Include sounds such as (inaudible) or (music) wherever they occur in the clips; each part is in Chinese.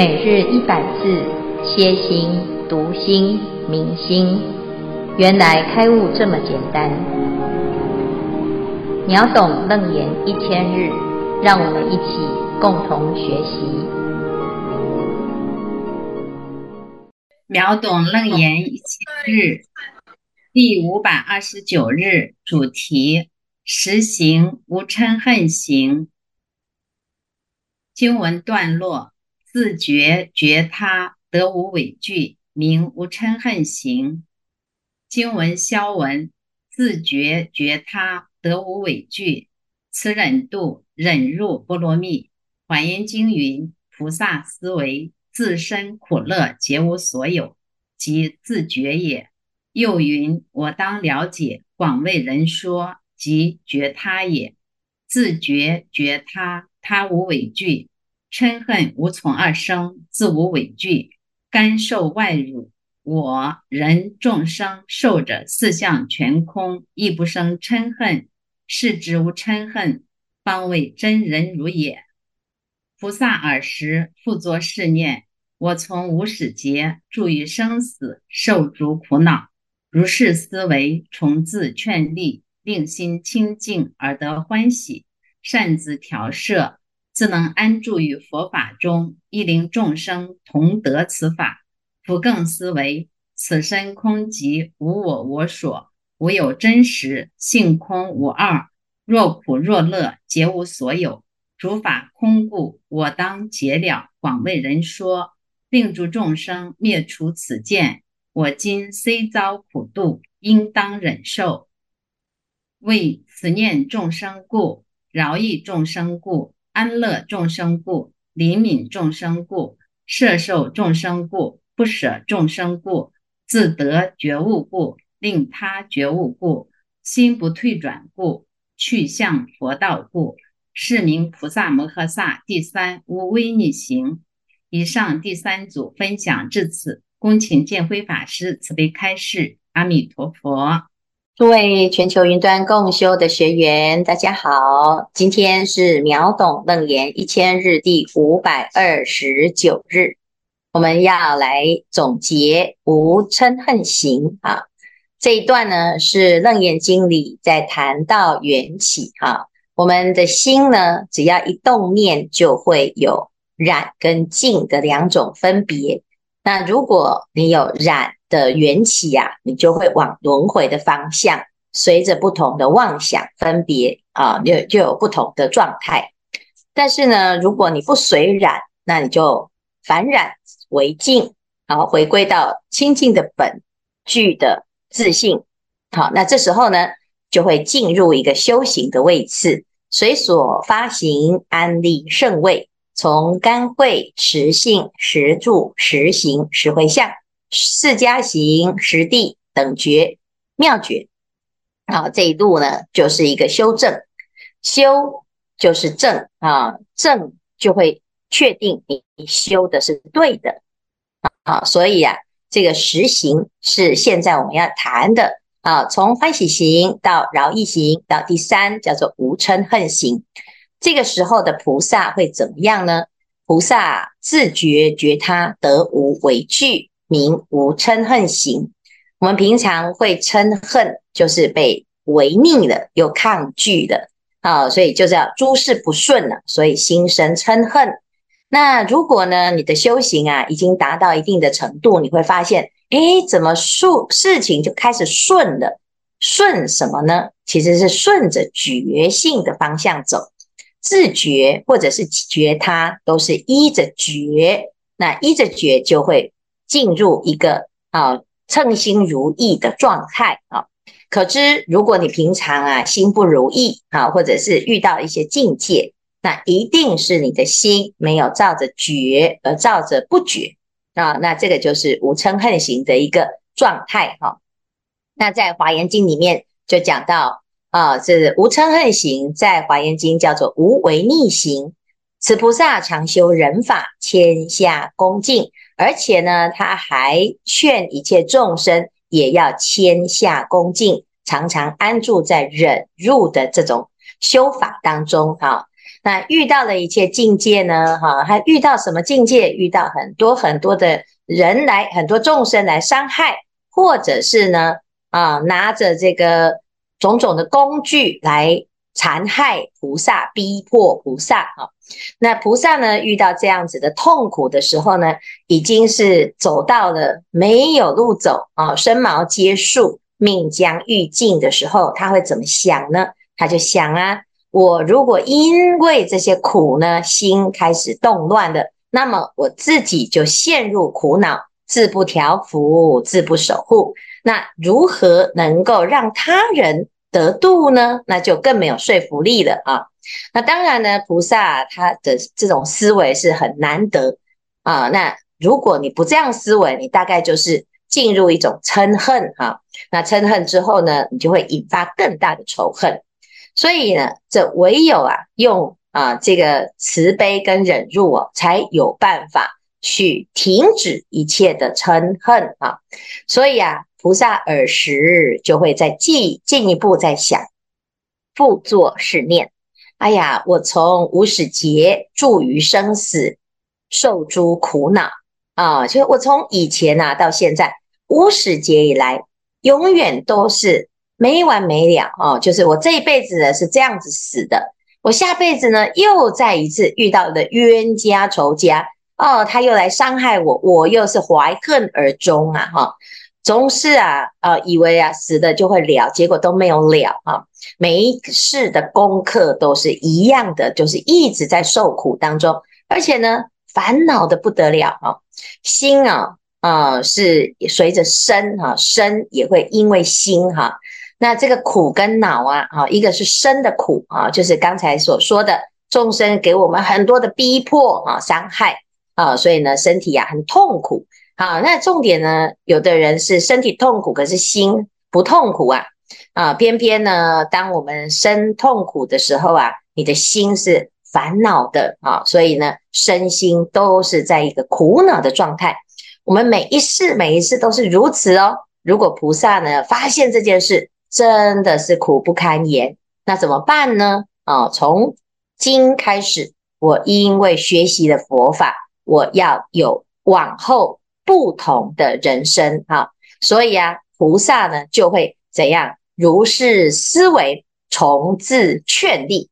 每日一百字，歇心、读心、明心，原来开悟这么简单。秒懂楞严一千日，让我们一起共同学习。秒懂楞严一千日，第五百二十九日主题：实行无嗔恨行。经文段落。自觉觉他得无畏惧，名无嗔恨行。经文消文：自觉觉他得无畏惧，此忍度忍入波罗蜜。华严经云：菩萨思维自身苦乐皆无所有，即自觉也。又云：我当了解广为人说，即觉他也。自觉觉他，他无畏惧。嗔恨无从而生，自无畏惧，甘受外辱。我人众生受者四相全空，亦不生嗔恨，是之无嗔恨，方为真人如也。菩萨尔时复作是念：我从无始劫住于生死，受诸苦恼。如是思维，从自劝励，令心清净而得欢喜，善自调摄。自能安住于佛法中，亦令众生同得此法。复更思维：此身空寂，无我我所，无有真实，性空无二。若苦若乐，皆无所有。诸法空故，我当解了，广为人说，令诸众生灭除此见。我今虽遭苦度，应当忍受。为慈念众生故，饶益众生故。安乐众生故，怜悯众生故，摄受众生故，不舍众生故，自得觉悟故，令他觉悟故，心不退转故，去向佛道故，是名菩萨摩诃萨第三无畏逆行。以上第三组分享至此，恭请见辉法师慈悲开示。阿弥陀佛。诸位全球云端共修的学员，大家好！今天是秒懂楞严一千日第五百二十九日，我们要来总结无嗔恨行啊。这一段呢是楞严经里在谈到缘起啊。我们的心呢，只要一动念，就会有染跟净的两种分别。那如果你有染，的缘起呀、啊，你就会往轮回的方向，随着不同的妄想分别啊，就就有不同的状态。但是呢，如果你不随染，那你就反染为净，然后回归到清净的本具的自性。好，那这时候呢，就会进入一个修行的位次，随所发行安立圣位，从干慧实性实住实行实回向。四加行、十地等觉妙觉，好，这一路呢，就是一个修正，修就是正啊，正就会确定你修的是对的啊，所以啊，这个实行是现在我们要谈的啊，从欢喜行到饶益行到第三叫做无嗔恨行，这个时候的菩萨会怎么样呢？菩萨自觉觉他得无为惧。名无嗔恨行，我们平常会嗔恨，就是被违逆的，又抗拒的，啊，所以就叫诸事不顺了，所以心生嗔恨。那如果呢，你的修行啊，已经达到一定的程度，你会发现，诶，怎么顺事情就开始顺了？顺什么呢？其实是顺着觉性的方向走，自觉或者是觉他，都是依着觉，那依着觉就会。进入一个啊称心如意的状态啊，可知如果你平常啊心不如意啊，或者是遇到一些境界，那一定是你的心没有照着觉而照着不觉啊，那这个就是无嗔恨行的一个状态哈。那在华严经里面就讲到啊，这无嗔恨行在华严经叫做无为逆行。此菩萨常修忍法，谦下恭敬。而且呢，他还劝一切众生也要谦下恭敬，常常安住在忍辱的这种修法当中。哈，那遇到了一切境界呢？哈，还遇到什么境界？遇到很多很多的人来，很多众生来伤害，或者是呢，啊，拿着这个种种的工具来残害菩萨，逼迫菩萨啊。那菩萨呢，遇到这样子的痛苦的时候呢，已经是走到了没有路走啊，身毛皆竖，命将欲尽的时候，他会怎么想呢？他就想啊。我如果因为这些苦呢，心开始动乱了，那么我自己就陷入苦恼，自不调伏，自不守护，那如何能够让他人得度呢？那就更没有说服力了啊！那当然呢，菩萨他的这种思维是很难得啊。那如果你不这样思维，你大概就是进入一种嗔恨啊。那嗔恨之后呢，你就会引发更大的仇恨。所以呢，这唯有啊，用啊这个慈悲跟忍辱哦，才有办法去停止一切的嗔恨啊。所以啊，菩萨耳时就会再进进一步再想，复作是念：哎呀，我从无始劫住于生死，受诸苦恼啊！就我从以前呐、啊、到现在无始劫以来，永远都是。没完没了哦，就是我这一辈子呢是这样子死的，我下辈子呢又再一次遇到的冤家仇家哦，他又来伤害我，我又是怀恨而终啊哈，总是啊呃以为啊死的就会了，结果都没有了啊，每一世的功课都是一样的，就是一直在受苦当中，而且呢烦恼的不得了啊，心啊啊、是随着身哈，身也会因为心哈。那这个苦跟恼啊，啊，一个是身的苦啊，就是刚才所说的众生给我们很多的逼迫啊、伤害啊，所以呢，身体啊很痛苦。啊。那重点呢，有的人是身体痛苦，可是心不痛苦啊啊。偏偏呢，当我们身痛苦的时候啊，你的心是烦恼的啊，所以呢，身心都是在一个苦恼的状态。我们每一世每一世都是如此哦。如果菩萨呢发现这件事，真的是苦不堪言，那怎么办呢？啊，从今开始，我因为学习了佛法，我要有往后不同的人生啊，所以啊，菩萨呢就会怎样？如是思维，从自劝励。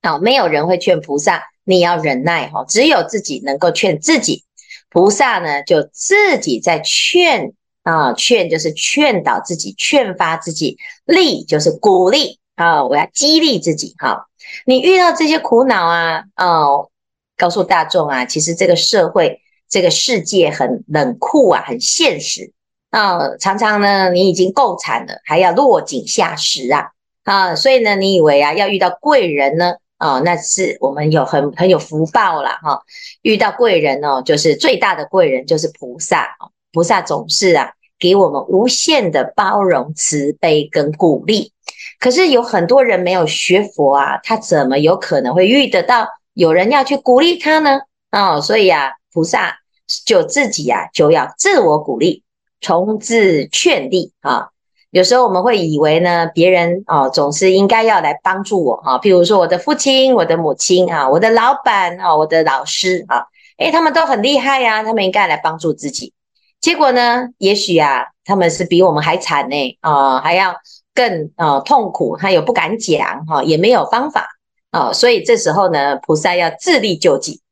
啊，没有人会劝菩萨，你要忍耐哈，只有自己能够劝自己。菩萨呢，就自己在劝。啊，劝就是劝导自己，劝发自己；励就是鼓励啊，我要激励自己。哈，你遇到这些苦恼啊，哦，告诉大众啊，其实这个社会、这个世界很冷酷啊，很现实啊。常常呢，你已经够惨了，还要落井下石啊啊！所以呢，你以为啊，要遇到贵人呢，啊，那是我们有很很有福报了哈。遇到贵人哦，就是最大的贵人就是菩萨，菩萨总是啊。给我们无限的包容、慈悲跟鼓励，可是有很多人没有学佛啊，他怎么有可能会遇得到有人要去鼓励他呢？哦，所以啊，菩萨就自己啊就要自我鼓励，从自劝励啊。有时候我们会以为呢，别人哦总是应该要来帮助我啊，譬如说我的父亲、我的母亲啊、我的老板啊、我的老师啊，诶，他们都很厉害呀，他们应该来帮助自己。结果呢？也许啊，他们是比我们还惨呢，啊、呃，还要更、呃、痛苦，他又不敢讲哈、也没有方法啊、哦，所以这时候呢，菩萨要自力救济，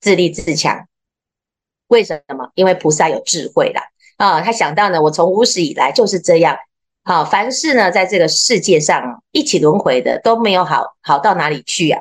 自立自强。为什么？因为菩萨有智慧啦。啊、他想到呢，我从无始以来就是这样，好、凡事呢，在这个世界上一起轮回的都没有好好到哪里去啊。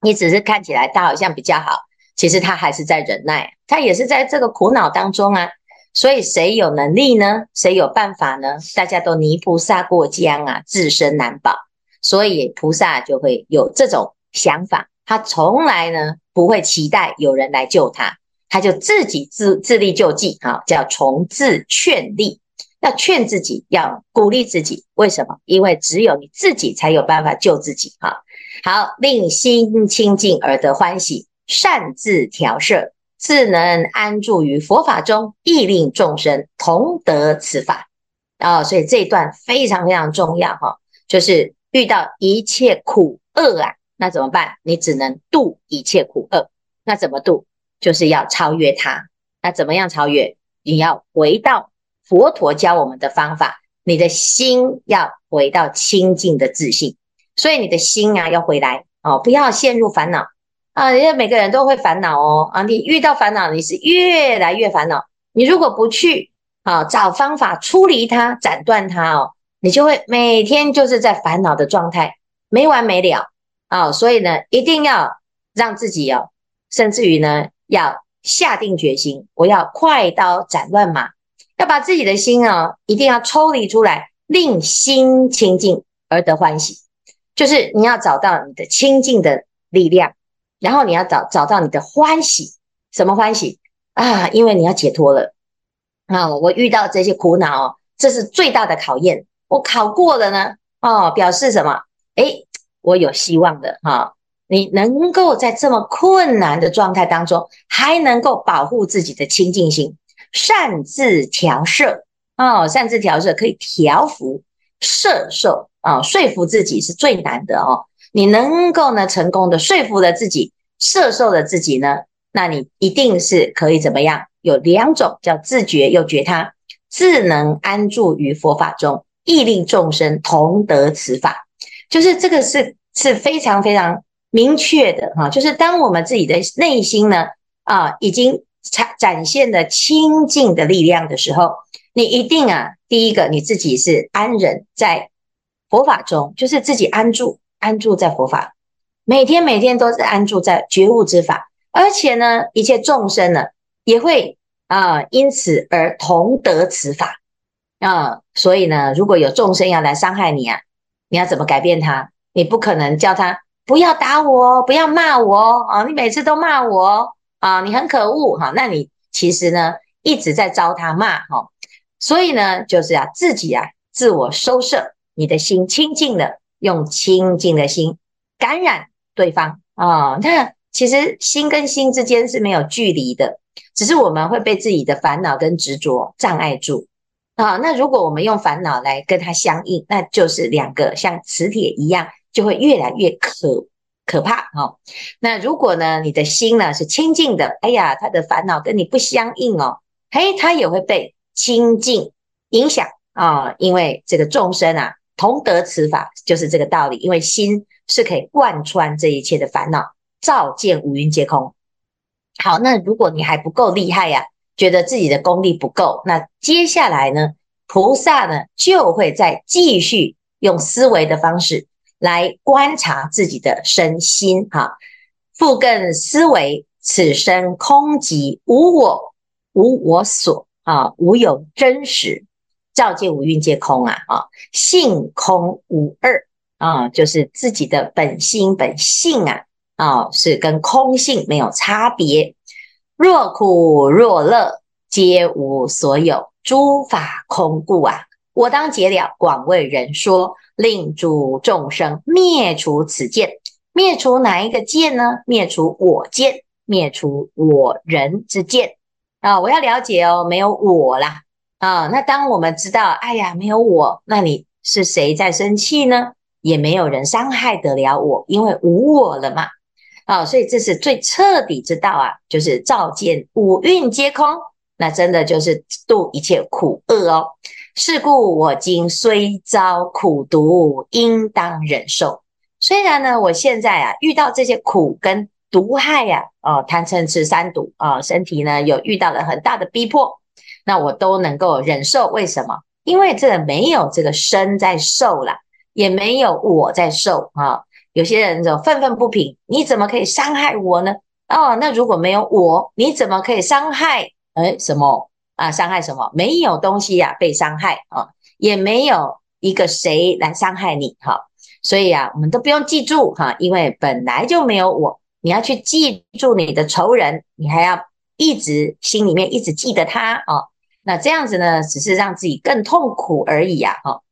你只是看起来他好像比较好，其实他还是在忍耐，他也是在这个苦恼当中啊。所以谁有能力呢？谁有办法呢？大家都泥菩萨过江啊，自身难保。所以菩萨就会有这种想法，他从来呢不会期待有人来救他，他就自己自自力救济啊，叫从自劝励，要劝自己，要鼓励自己。为什么？因为只有你自己才有办法救自己啊。好，令心清净而得欢喜，善自调摄。自能安住于佛法中，亦令众生同得此法啊、哦！所以这一段非常非常重要哈，就是遇到一切苦厄啊那怎么办？你只能度一切苦厄。那怎么度？就是要超越它。那怎么样超越？你要回到佛陀教我们的方法，你的心要回到清净的自信。所以你的心啊要回来哦，不要陷入烦恼啊！因为每个人都会烦恼哦啊！你遇到烦恼，你是越来越烦恼。你如果不去啊找方法出离它、斩断它哦，你就会每天就是在烦恼的状态，没完没了啊！所以呢，一定要让自己哦，甚至于呢，要下定决心，我要快刀斩乱麻，要把自己的心啊，一定要抽离出来，令心清净而得欢喜。就是你要找到你的清净的力量，然后你要找找到你的欢喜，什么欢喜啊？因为你要解脱了啊！我遇到这些苦恼，这是最大的考验。我考过了呢，哦，表示什么？诶，我有希望的哈！你能够在这么困难的状态当中，还能够保护自己的清净心，擅自调摄哦，擅自调摄可以调伏摄受。啊、哦，说服自己是最难的哦。你能够呢成功的说服了自己，摄受了自己呢，那你一定是可以怎么样？有两种叫自觉又觉他，自能安住于佛法中，亦令众生同得此法。就是这个是是非常非常明确的哈、就是当我们自己的内心呢啊，已经展展现了清净的力量的时候，你一定啊，第一个你自己是安忍在。佛法中就是自己安住，安住在佛法，每天每天都是安住在觉悟之法，而且呢，一切众生呢也会啊、因此而同得此法啊、所以呢，如果有众生要来伤害你啊，你要怎么改变他？你不可能叫他不要打我，不要骂我啊，你每次都骂我啊，你很可恶哈，那你其实呢一直在遭他骂哈，所以呢，就是啊自己啊自我收摄。你的心清净了，用清净的心感染对方啊、那其实心跟心之间是没有距离的，只是我们会被自己的烦恼跟执着障碍住啊、那如果我们用烦恼来跟它相应，那就是两个像磁铁一样，就会越来越可可怕哦。那如果呢，你的心呢是清净的，哎呀，他的烦恼跟你不相应哦，嘿，他也会被清净影响啊、因为这个众生啊。同得此法就是这个道理，因为心是可以贯穿这一切的烦恼，照见五蕴皆空。好，那如果你还不够厉害呀、啊，觉得自己的功力不够，那接下来呢，菩萨呢就会再继续用思维的方式来观察自己的身心。哈，复更思维此身空寂，无我，无我所啊，无有真实。照见五蕴皆空啊！啊，性空无二啊，就是自己的本心本性啊啊，是跟空性没有差别。若苦若乐，皆无所有，诸法空故啊！我当解了，广为人说，令诸众生灭除此见。灭除哪一个见呢？灭除我见，灭除我人之见啊！我要了解哦，没有我啦。啊，那当我们知道，哎呀，没有我，那你是谁在生气呢？也没有人伤害得了我，因为无我了嘛。啊，所以这是最彻底之道啊，就是照见五蕴皆空，那真的就是度一切苦厄哦。是故我今虽遭苦毒，应当忍受。虽然呢，我现在啊遇到这些苦跟毒害呀，哦，贪嗔痴三毒啊，身体呢有遇到了很大的逼迫。那我都能够忍受，为什么？因为这没有这个身在受了，也没有我在受啊。有些人就愤愤不平，你怎么可以伤害我呢？哦，那如果没有我，你怎么可以伤害？诶，什么啊？伤害什么？没有东西呀、被伤害啊，也没有一个谁来伤害你哈、所以啊，我们都不用记住哈、因为本来就没有我。你要去记住你的仇人，你还要一直心里面一直记得他啊。那这样子呢，只是让自己更痛苦而已啊！哈，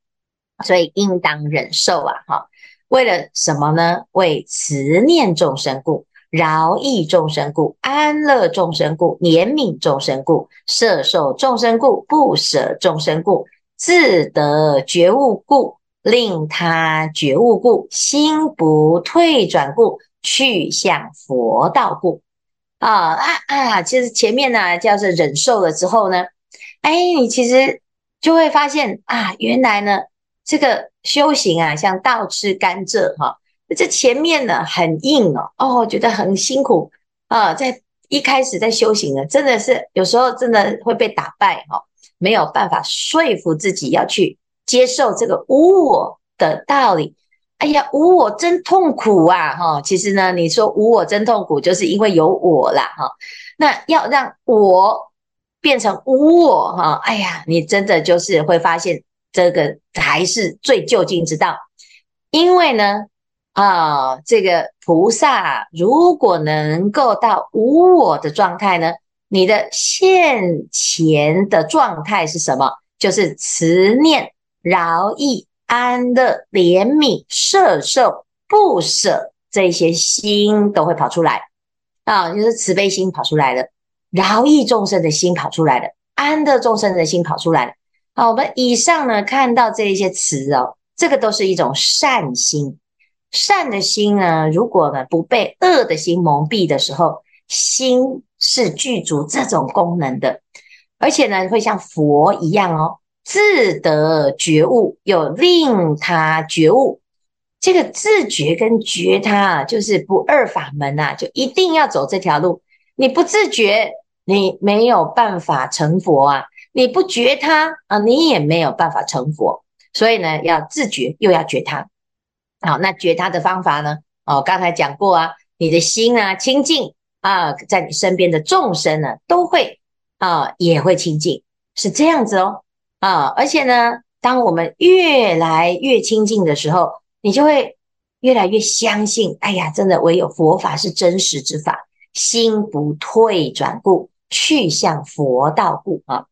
所以应当忍受啊！哈，为了什么呢？为慈念众生故，饶益众生故，安乐众生故，怜悯众生故，摄受众生故，不舍众生故，自得觉悟故，令他觉悟故，心不退转故，去向佛道故。啊啊啊！其实前面呢，叫做忍受了之后呢，哎，你其实就会发现啊，原来呢，这个修行啊，像倒吃甘蔗哈。这前面呢很硬哦，哦，觉得很辛苦啊，在一开始在修行呢，真的是有时候真的会被打败哈，没有办法说服自己要去接受这个无我的道理。哎呀，无我真痛苦啊哈！其实呢，你说无我真痛苦，就是因为有我啦哈。那要让我变成无我哈，哎呀，你真的就是会发现这个才是最究竟之道，因为呢。啊，这个菩萨如果能够到无我的状态呢，你的现前的状态是什么？就是慈念、饶益、安乐、怜悯、摄受、不舍这些心都会跑出来啊，就是慈悲心跑出来了，饶益众生的心跑出来了，安乐众生的心跑出来了。好，我们以上呢看到这一些词哦，这个都是一种善心。善的心呢，如果呢不被恶的心蒙蔽的时候，心是具足这种功能的，而且呢会像佛一样哦，自得觉悟，又令他觉悟。这个自觉跟觉他啊，就是不二法门呐，就一定要走这条路。你不自觉，你没有办法成佛啊；你不觉他啊，你也没有办法成佛。所以呢，要自觉又要觉他。好，那觉他的方法呢？哦，刚才讲过啊，你的心啊清净啊，在你身边的众生呢都会啊也会清净，是这样子哦啊，而且呢，当我们越来越清净的时候，你就会越来越相信，哎呀，真的唯有佛法是真实之法，心不退转故，去向佛道故啊。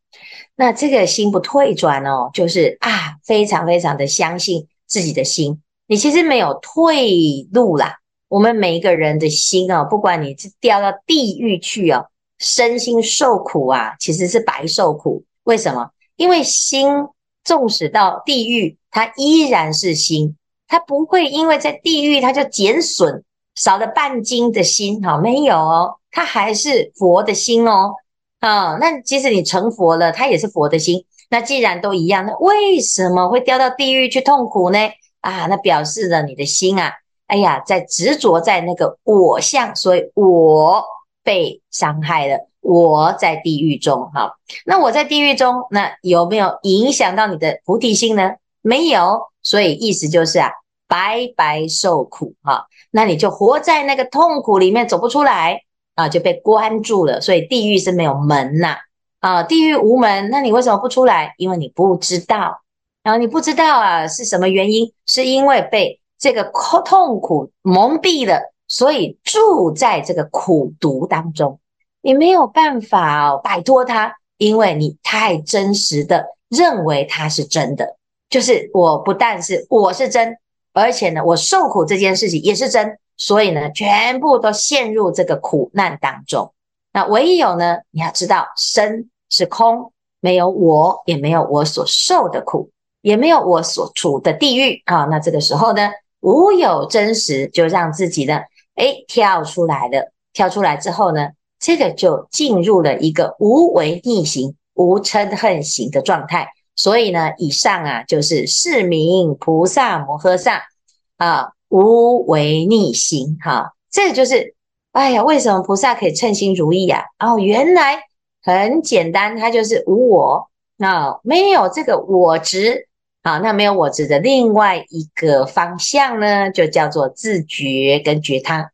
那这个心不退转哦，就是啊，非常非常的相信自己的心。你其实没有退路啦。我们每一个人的心啊，不管你是掉到地狱去啊，身心受苦啊，其实是白受苦。为什么？因为心纵使到地狱，它依然是心，它不会因为在地狱它就减损，少了半斤的心。哈，没有哦，它还是佛的心哦。啊，那即使你成佛了，它也是佛的心。那既然都一样，那为什么会掉到地狱去痛苦呢？啊，那表示了你的心啊，哎呀，在执着在那个我相，所以我被伤害了，我在地狱中。哈，那我在地狱中，那有没有影响到你的菩提心呢？没有，所以意思就是啊，白白受苦哈。那你就活在那个痛苦里面，走不出来啊，就被关住了。所以地狱是没有门呐，啊，地狱无门，那你为什么不出来？因为你不知道。然后你不知道啊，是什么原因？是因为被这个痛苦蒙蔽了，所以住在这个苦毒当中，你没有办法摆脱它，因为你太真实的认为它是真的。就是我不但是我是真，而且呢，我受苦这件事情也是真，所以呢，全部都陷入这个苦难当中。那唯有呢，你要知道身是空，没有我，也没有我所受的苦。也没有我所处的地狱啊，那这个时候呢，无有真实，就让自己呢，诶，跳出来了。跳出来之后呢，这个就进入了一个无为逆行、无嗔恨行的状态。所以呢，以上啊，就是是名菩萨摩诃萨啊，无为逆行。哈、啊，这个就是，哎呀，为什么菩萨可以称心如意啊？哦，原来很简单，它就是无我，那、没有这个我执。好，那没有我执的另外一个方向呢，就叫做自觉跟觉他，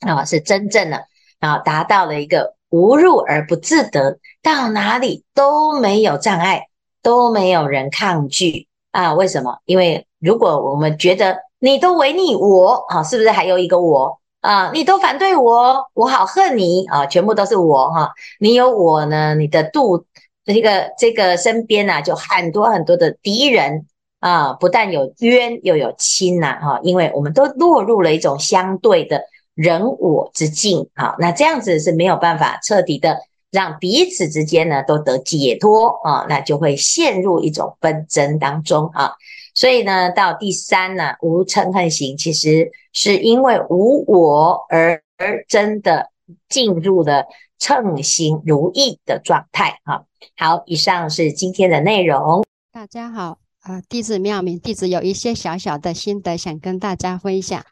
啊，是真正的啊，达到了一个无入而不自得，到哪里都没有障碍，都没有人抗拒啊？为什么？因为如果我们觉得你都违逆我，啊，是不是还有一个我啊？你都反对我，我好恨你啊！全部都是我哈，你有我呢，你的度。这个这个身边呐、啊，就很多很多的敌人啊，不但有冤又有亲呐，哈，因为我们都落入了一种相对的人我之境，啊，那这样子是没有办法彻底的让彼此之间呢都得解脱啊，那就会陷入一种纷争当中啊。所以呢，到第三呢，无嗔恨行，其实是因为无我而而真的进入了称心如意的状态啊。好，以上是今天的内容。大家好，呃，弟子妙明，弟子有一些小小的心得想跟大家分享。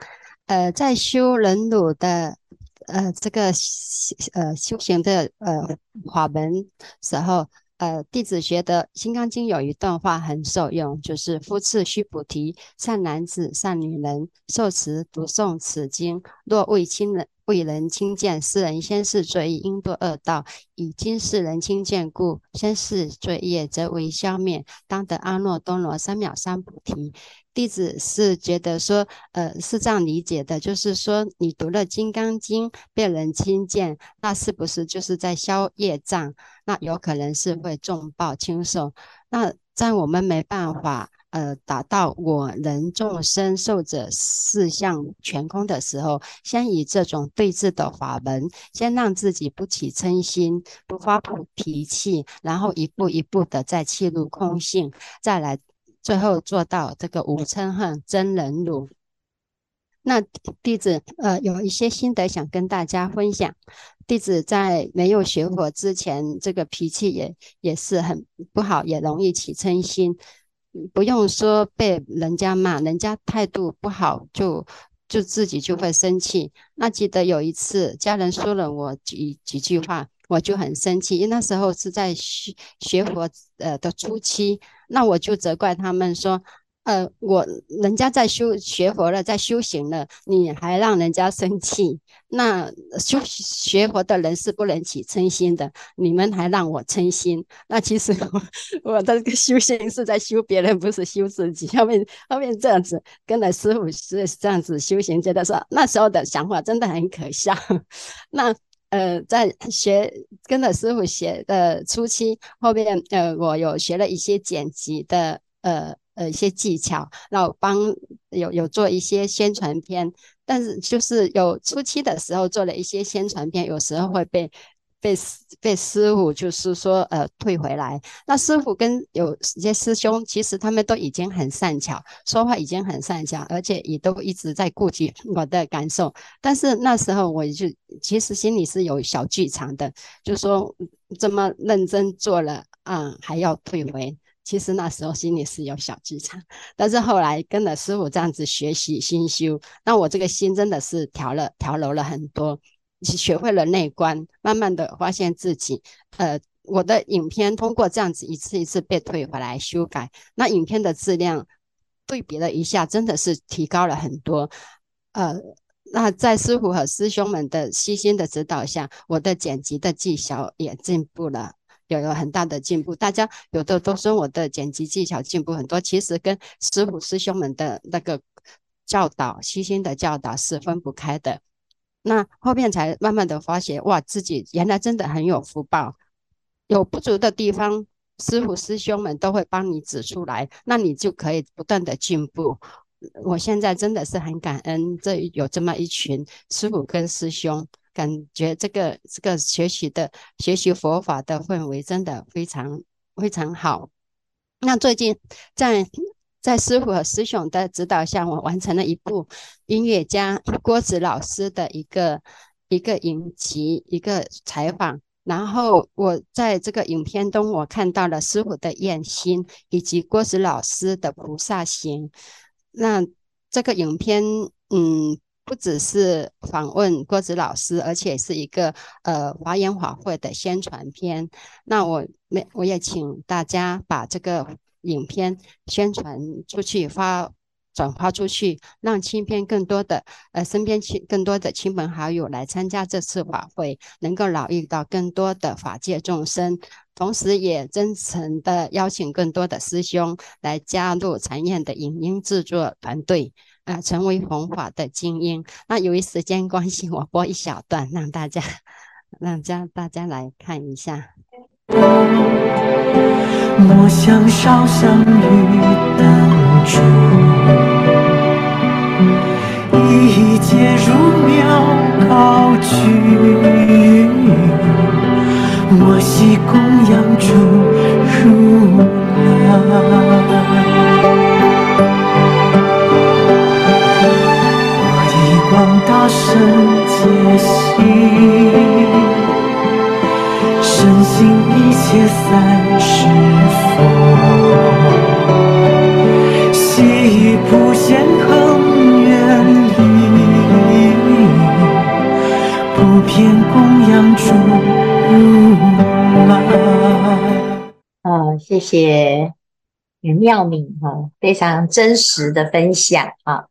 呃，在修忍辱的呃这个呃修行的呃法门时候。呃，弟子觉得《金刚经》有一段话很受用，就是“夫次须菩提，善男子、善女人，受持读诵此经，若为亲人为人亲见，世人先世罪业应堕恶道；以今世人亲见故，先世罪业则为消灭，当得阿耨多罗三藐三菩提。”弟子是觉得说，呃，是这样理解的，就是说，你读了《金刚经》，被人亲见，那是不是就是在消业障？那有可能是会重报轻受。那在我们没办法，呃，达到我人众生受者四相全空的时候，先以这种对治的法门，先让自己不起嗔心，不发脾气，然后一步一步的再切入空性，再来。最后做到这个无嗔恨真忍辱。那弟子呃有一些心得想跟大家分享。弟子在没有学佛之前，这个脾气也也是很不好，也容易起嗔心。不用说被人家骂，人家态度不好，就就自己就会生气。那记得有一次家人说了我几几句话，我就很生气，因为那时候是在学学佛呃的初期。那我就责怪他们说，呃，我人家在修学佛了，在修行了，你还让人家生气？那修学佛的人是不能起嗔心的，你们还让我嗔心？那其实 (laughs) 我，我的这个修行是在修别人，不是修自己。后面后面这样子跟了师傅是这样子修行，觉得说那时候的想法真的很可笑。(laughs) 那。呃，在学跟着师傅学的初期，后面呃，我有学了一些剪辑的呃呃一些技巧，然后帮有有做一些宣传片，但是就是有初期的时候做了一些宣传片，有时候会被。被被师傅就是说呃退回来，那师傅跟有些师兄其实他们都已经很善巧，说话已经很善巧，而且也都一直在顾及我的感受。但是那时候我就其实心里是有小剧场的，就说这么认真做了啊，还要退回。其实那时候心里是有小剧场，但是后来跟了师傅这样子学习心修，那我这个心真的是调了调柔了很多。学会了内观，慢慢的发现自己，呃，我的影片通过这样子一次一次被退回来修改，那影片的质量对比了一下，真的是提高了很多。呃，那在师傅和师兄们的悉心的指导下，我的剪辑的技巧也进步了，有了很大的进步。大家有的都说我的剪辑技巧进步很多，其实跟师傅师兄们的那个教导、悉心的教导是分不开的。那后面才慢慢的发现，哇，自己原来真的很有福报，有不足的地方，师傅师兄们都会帮你指出来，那你就可以不断的进步。我现在真的是很感恩，这有这么一群师傅跟师兄，感觉这个这个学习的学习佛法的氛围真的非常非常好。那最近在。在师傅和师兄的指导下，我完成了一部音乐家郭子老师的一个一个影集，一个采访。然后我在这个影片中，我看到了师傅的愿心以及郭子老师的菩萨行。那这个影片，嗯，不只是访问郭子老师，而且是一个呃华严法会的宣传片。那我没，我也请大家把这个。影片宣传出去，发转发出去，让亲朋更多的呃身边亲更多的亲朋好友来参加这次法会，能够疗愈到更多的法界众生，同时也真诚的邀请更多的师兄来加入禅院的影音制作团队，啊，成为弘法的精英。那由于时间关系，我播一小段，让大家、让家、大家来看一下。莫向烧香愚等处，一劫如秒高居。我昔供养诸如来。望大圣解析，深信一切三世佛，悉普贤恒愿力，普遍供养诸如来。啊、谢谢袁妙敏哈、非常真实的分享啊。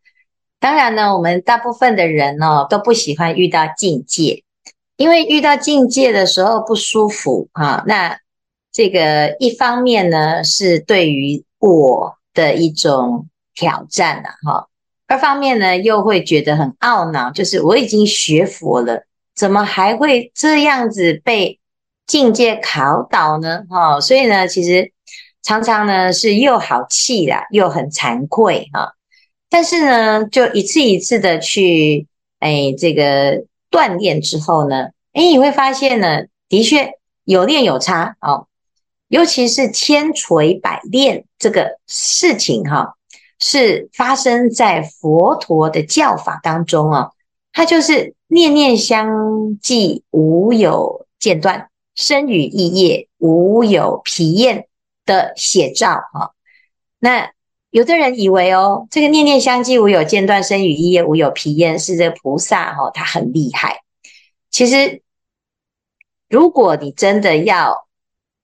当然呢，我们大部分的人呢、哦、都不喜欢遇到境界，因为遇到境界的时候不舒服啊。那这个一方面呢是对于我的一种挑战了哈，二方面呢又会觉得很懊恼，就是我已经学佛了，怎么还会这样子被境界考倒呢？哈，所以呢，其实常常呢是又好气啦，又很惭愧哈。但是呢，就一次一次的去，哎，这个锻炼之后呢，哎，你会发现呢，的确有练有差哦。尤其是千锤百炼这个事情哈，是发生在佛陀的教法当中啊，它就是念念相继，无有间断，身语意业无有疲厌的写照哈。那有的人以为哦，这个念念相继无有间断，身语意业无有疲厌，是这个菩萨哈，他很厉害。其实，如果你真的要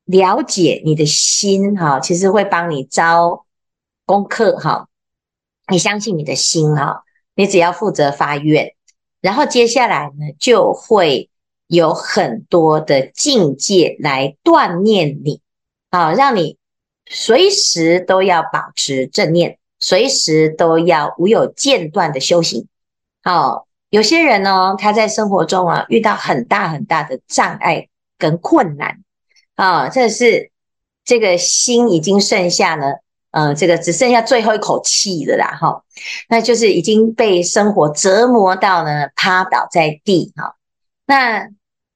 了解你的心哈，其实会帮你招功课哈。你相信你的心哈，你只要负责发愿，然后接下来呢，就会有很多的境界来锻炼你啊，让你。随时都要保持正念，随时都要无有间断的修行。好，有些人呢，他在生活中啊遇到很大很大的障碍跟困难啊，这是这个心已经剩下呢，呃，这个只剩下最后一口气了啦，哈，那就是已经被生活折磨到呢，趴倒在地哈，那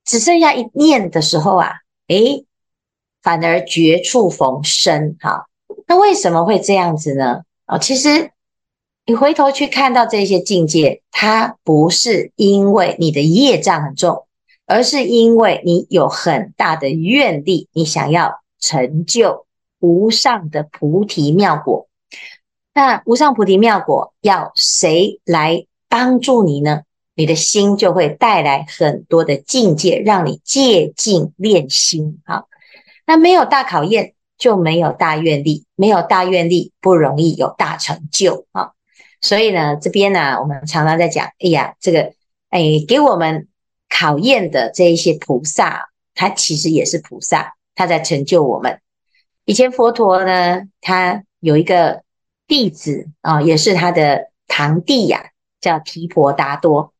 只剩下一念的时候啊，诶。反而绝处逢生，哈，那为什么会这样子呢？哦，其实你回头去看到这些境界，它不是因为你的业障很重，而是因为你有很大的愿力，你想要成就无上的菩提妙果。那无上菩提妙果要谁来帮助你呢？你的心就会带来很多的境界，让你借境练心，哈。那没有大考验，就没有大愿力；没有大愿力，不容易有大成就啊。所以呢，这边呢，我们常常在讲，哎呀，这个，哎，给我们考验的这一些菩萨，他其实也是菩萨，他在成就我们。以前佛陀呢，他有一个弟子啊，也是他的堂弟呀，叫提婆达多，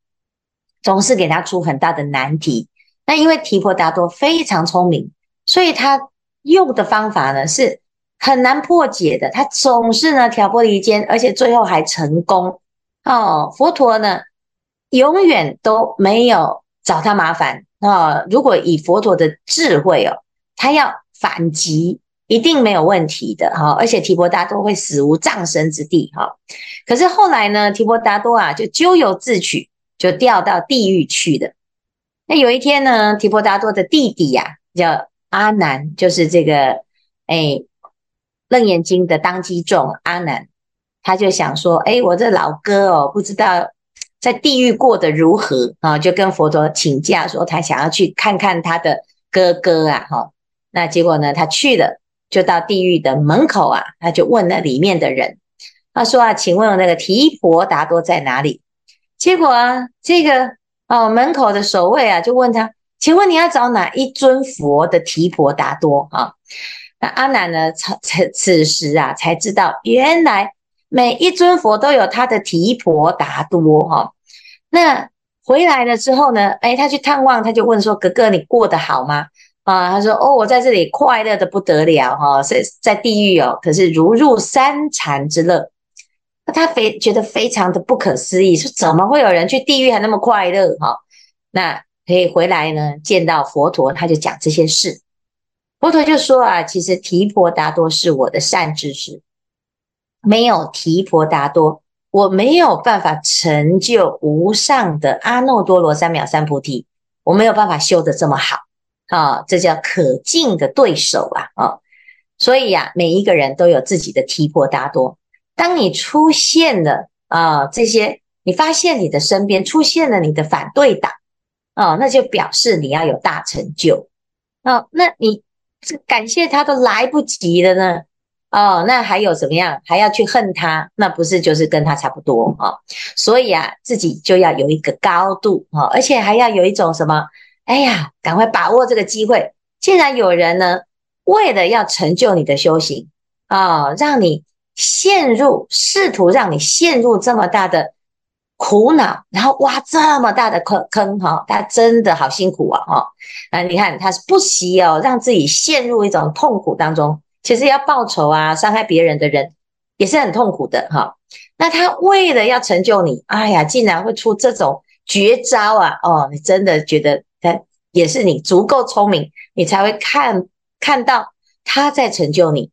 总是给他出很大的难题。那因为提婆达多非常聪明。所以他用的方法呢，是很难破解的，他总是呢挑拨离间，而且最后还成功哦。佛陀呢永远都没有找他麻烦啊、哦。如果以佛陀的智慧哦，他要反击一定没有问题的哈、哦。而且提婆达多会死无葬身之地哈、哦。可是后来呢，提婆达多啊就咎由自取，就掉到地狱去的。那有一天呢，提婆达多的弟弟呀、叫。阿难就是这个，哎，《楞严经》的当机众阿难，他就想说，哎，我这老哥哦，不知道在地狱过得如何啊，就跟佛陀请假说，他想要去看看他的哥哥啊，哈，那结果呢，他去了，就到地狱的门口啊，他就问那里面的人，他说啊，请问那个提婆达多在哪里？结果啊，这个哦，门口的守卫啊，就问他。请问你要找哪一尊佛的提婆达多啊？那阿难呢？此此此时啊，才知道原来每一尊佛都有他的提婆达多哈。那回来了之后呢？哎，他去探望，他就问说：“哥哥，你过得好吗？”啊，他说：“哦，我在这里快乐得不得了哈，在在地狱哦，可是如入三禅之乐。”那他非觉得非常的不可思议，说：“怎么会有人去地狱还那么快乐？”哈，那。可以回来呢，见到佛陀，他就讲这些事。佛陀就说啊，其实提婆达多是我的善知识，没有提婆达多，我没有办法成就无上的阿耨多罗三藐三菩提，我没有办法修得这么好啊，这叫可敬的对手啊，啊，所以呀，每一个人都有自己的提婆达多。当你出现了啊，这些你发现你的身边出现了你的反对党，啊，那就表示你要有大成就。啊，那你这感谢他都来不及了呢。哦，那还有怎么样？还要去恨他？那不是就是跟他差不多啊，哦？所以啊，自己就要有一个高度啊，哦，而且还要有一种什么？哎呀，赶快把握这个机会！既然有人呢，为了要成就你的修行啊，哦，让你陷入，试图让你陷入这么大的苦恼，然后挖这么大的坑坑哈，他真的好辛苦啊哈！啊，你看他是不惜哦，让自己陷入一种痛苦当中。其实要报仇啊，伤害别人的人也是很痛苦的哈。那他为了要成就你，哎呀，竟然会出这种绝招啊！哦，你真的觉得他也是你足够聪明，你才会看看到他在成就你。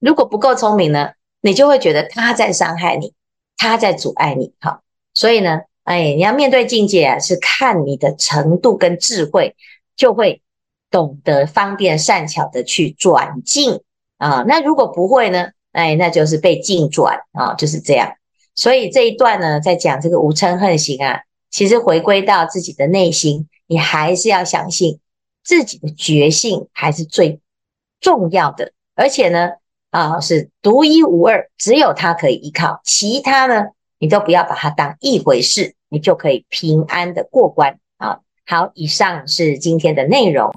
如果不够聪明呢，你就会觉得他在伤害你，他在阻碍你。哈，所以呢，哎，你要面对境界啊，是看你的程度跟智慧，就会懂得方便善巧的去转境。啊，那如果不会呢？哎，那就是被境转啊，就是这样。所以这一段呢，在讲这个无嗔恨行啊，其实回归到自己的内心，你还是要相信自己的觉性还是最重要的，而且呢，啊，是独一无二，只有它可以依靠，其他呢，你都不要把它当一回事，你就可以平安的过关啊。好，以上是今天的内容。